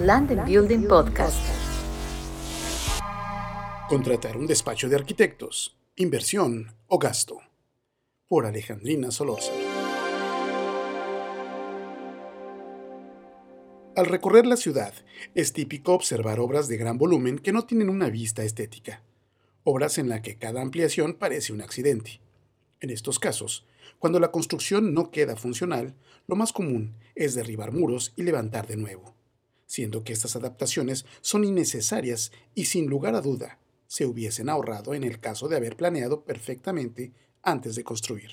Land and Building Podcast. Contratar un despacho de arquitectos, inversión o gasto. Por Alejandrina Solórzano. Al recorrer la ciudad, es típico observar obras de gran volumen que no tienen una vista estética, obras en las que cada ampliación parece un accidente. En estos casos, cuando la construcción no queda funcional, lo más común es derribar muros y levantar de nuevo, siendo que estas adaptaciones son innecesarias y sin lugar a duda se hubiesen ahorrado en el caso de haber planeado perfectamente antes de construir.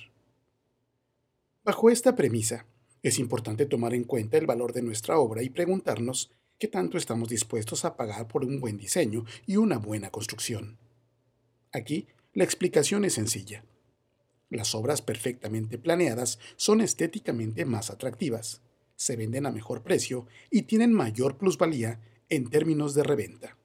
Bajo esta premisa, es importante tomar en cuenta el valor de nuestra obra y preguntarnos qué tanto estamos dispuestos a pagar por un buen diseño y una buena construcción. Aquí, la explicación es sencilla. Las obras perfectamente planeadas son estéticamente más atractivas, se venden a mejor precio y tienen mayor plusvalía en términos de reventa.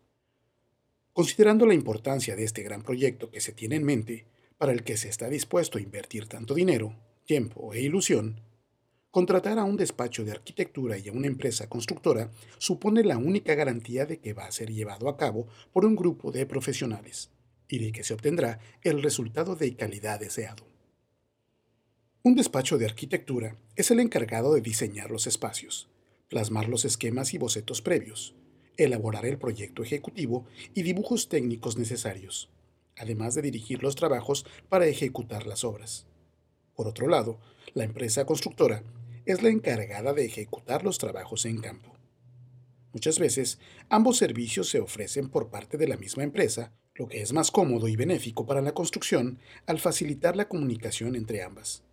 Considerando la importancia de este gran proyecto que se tiene en mente, para el que se está dispuesto a invertir tanto dinero, tiempo e ilusión, Contratar a un despacho de arquitectura y a una empresa constructora supone la única garantía de que va a ser llevado a cabo por un grupo de profesionales y de que se obtendrá el resultado de calidad deseado. Un despacho de arquitectura es el encargado de diseñar los espacios, plasmar los esquemas y bocetos previos, elaborar el proyecto ejecutivo y dibujos técnicos necesarios, además de dirigir los trabajos para ejecutar las obras. Por otro lado, la empresa constructora es la encargada de ejecutar los trabajos en campo. Muchas veces, ambos servicios se ofrecen por parte de la misma empresa, lo que es más cómodo y benéfico para la construcción al facilitar la comunicación entre ambas.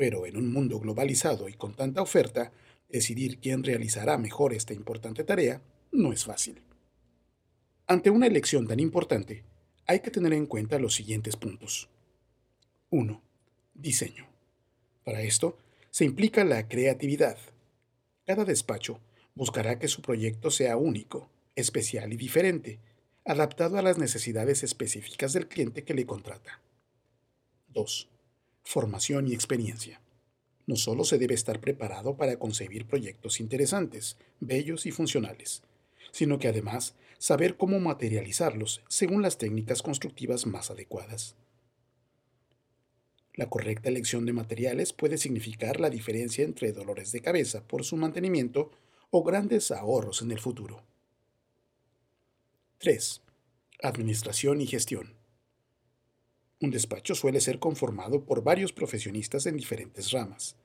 Pero en un mundo globalizado y con tanta oferta, decidir quién realizará mejor esta importante tarea no es fácil. Ante una elección tan importante, hay que tener en cuenta los siguientes puntos. 1. Diseño. Para esto, se implica la creatividad. Cada despacho buscará que su proyecto sea único, especial y diferente, adaptado a las necesidades específicas del cliente que le contrata. 2. Formación y experiencia. No solo se debe estar preparado para concebir proyectos interesantes, bellos y funcionales, sino que además saber cómo materializarlos según las técnicas constructivas más adecuadas. La correcta elección de materiales puede significar la diferencia entre dolores de cabeza por su mantenimiento o grandes ahorros en el futuro. 3. Administración y gestión. Un despacho suele ser conformado por varios profesionistas en diferentes ramas.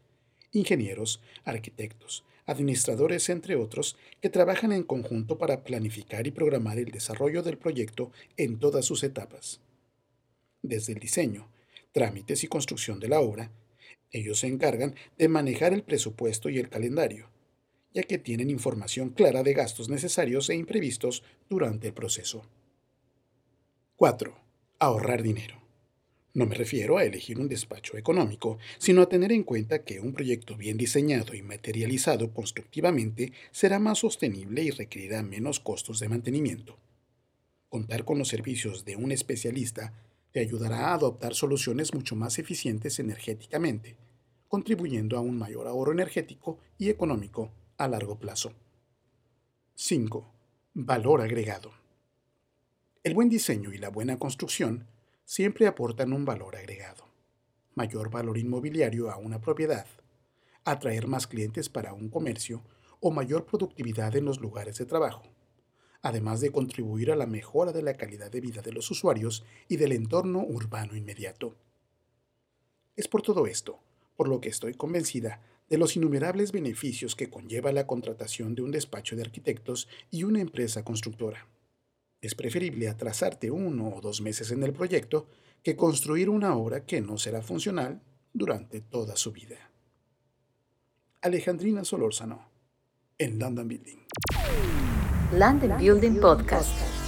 Ingenieros, arquitectos, administradores, entre otros, que trabajan en conjunto para planificar y programar el desarrollo del proyecto en todas sus etapas. Desde el diseño, trámites y construcción de la obra, ellos se encargan de manejar el presupuesto y el calendario, ya que tienen información clara de gastos necesarios e imprevistos durante el proceso. 4. Ahorrar dinero. No me refiero a elegir un despacho económico, sino a tener en cuenta que un proyecto bien diseñado y materializado constructivamente será más sostenible y requerirá menos costos de mantenimiento. Contar con los servicios de un especialista te ayudará a adoptar soluciones mucho más eficientes energéticamente, contribuyendo a un mayor ahorro energético y económico a largo plazo. 5. Valor agregado. El buen diseño y la buena construcción siempre aportan un valor agregado. Mayor valor inmobiliario a una propiedad, atraer más clientes para un comercio o mayor productividad en los lugares de trabajo además de contribuir a la mejora de la calidad de vida de los usuarios y del entorno urbano inmediato. Es por todo esto, por lo que estoy convencida de los innumerables beneficios que conlleva la contratación de un despacho de arquitectos y una empresa constructora. Es preferible atrasarte uno o dos meses en el proyecto que construir una obra que no será funcional durante toda su vida. Alejandrina Solórzano, en London Building. Land and Building Podcast.